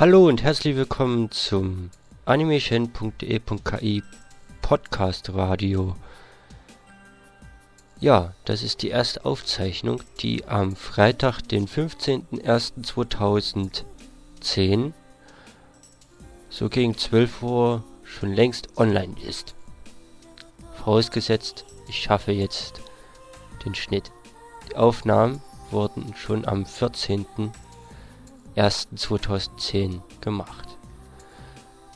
Hallo und herzlich willkommen zum animation.de.ki Podcast Radio. Ja, das ist die erste Aufzeichnung, die am Freitag, den 15.01.2010, so gegen 12 Uhr schon längst online ist. Vorausgesetzt, ich schaffe jetzt den Schnitt. Die Aufnahmen wurden schon am 14.01.2010 gemacht.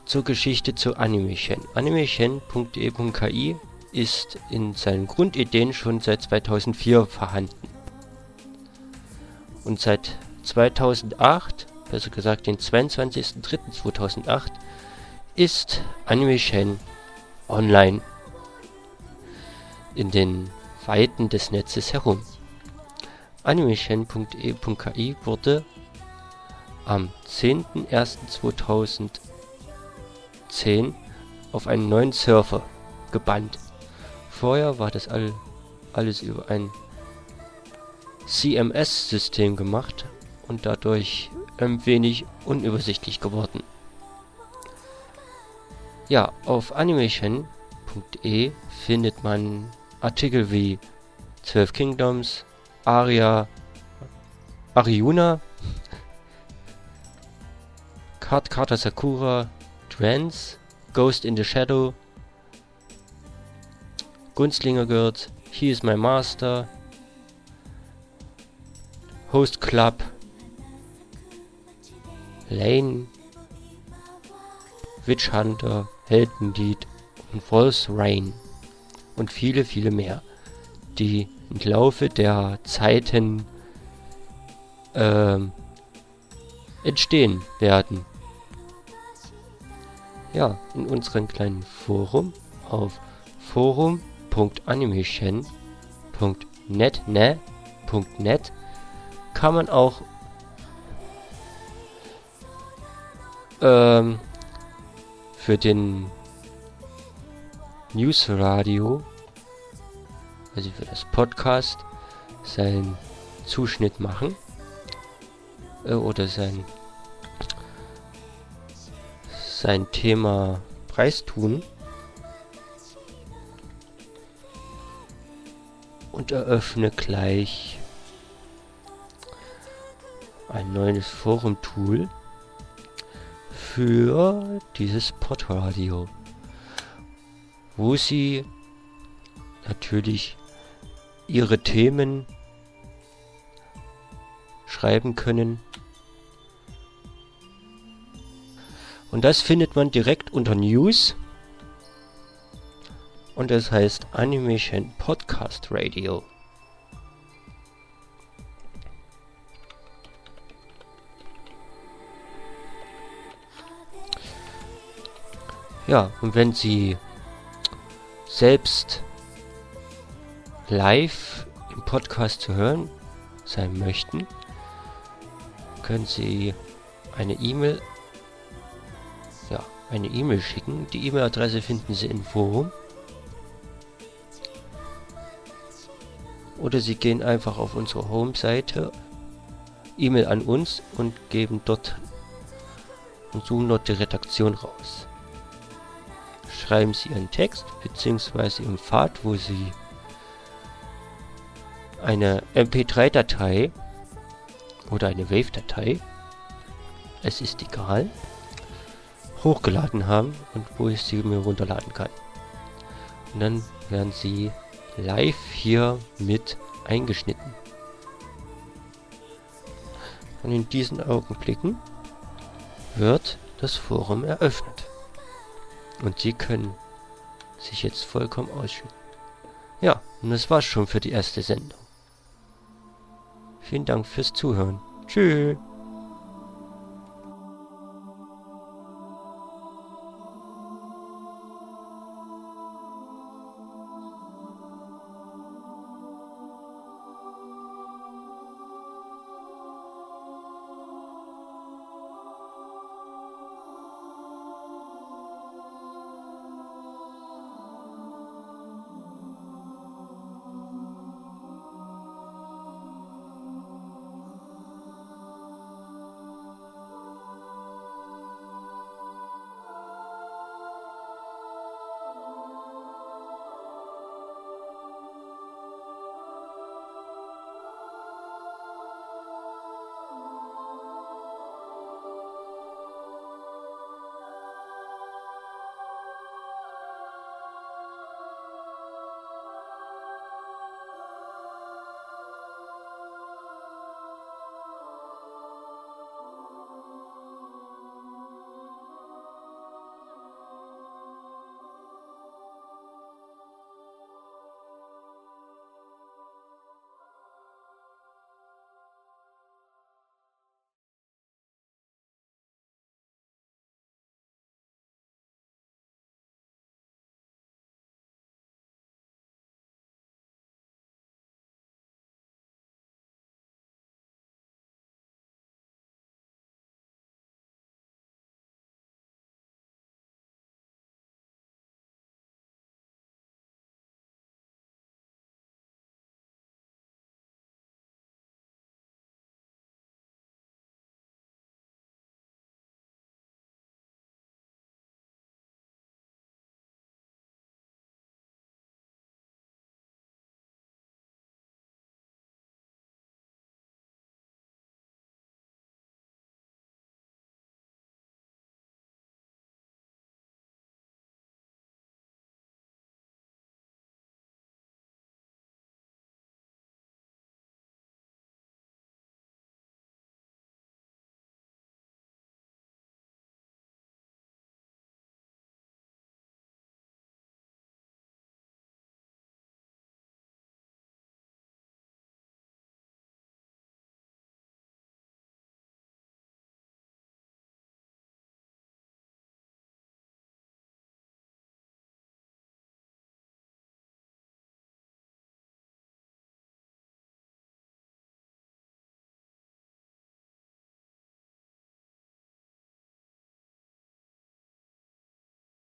Zur Geschichte zu Animation. Animation.de.ki ist in seinen Grundideen schon seit 2004 vorhanden. Und seit 2008, besser gesagt den 22.03.2008, ist Animation online in den Weiten des Netzes herum. Animation.e.ki wurde am 10.01.2010 auf einen neuen Server gebannt. Vorher war das all, alles über ein CMS-System gemacht und dadurch ein wenig unübersichtlich geworden. Ja, auf animation.de findet man Artikel wie 12 Kingdoms, Aria, Ariuna, Card Carter Sakura, Trance, Ghost in the Shadow, Gunstlinger Girls, He is My Master, Host Club, Lane, Witch Hunter, Heldenlied und False Rain und viele, viele mehr, die im Laufe der Zeiten ähm, entstehen werden. Ja, in unserem kleinen Forum auf forum.animation.net ne, kann man auch ähm, für den Newsradio, also für das Podcast, seinen Zuschnitt machen äh, oder sein sein Thema preistun und eröffne gleich ein neues Forum-Tool für dieses Podradio wo sie natürlich ihre Themen schreiben können. Und das findet man direkt unter News. Und das heißt Animation Podcast Radio. Ja, und wenn Sie selbst live im Podcast zu hören sein möchten, können Sie eine E-Mail eine E-Mail schicken. Die E-Mail-Adresse finden Sie im Forum. Oder Sie gehen einfach auf unsere Home-Seite, E-Mail an uns und geben dort und suchen dort die Redaktion raus schreiben Sie Ihren Text bzw. Ihren Pfad, wo Sie eine MP3-Datei oder eine Wave-Datei, es ist egal, hochgeladen haben und wo ich sie mir runterladen kann. Und dann werden sie live hier mit eingeschnitten. Und in diesen Augenblicken wird das Forum eröffnet. Und sie können sich jetzt vollkommen ausschütten. Ja, und das war's schon für die erste Sendung. Vielen Dank fürs Zuhören. Tschüss.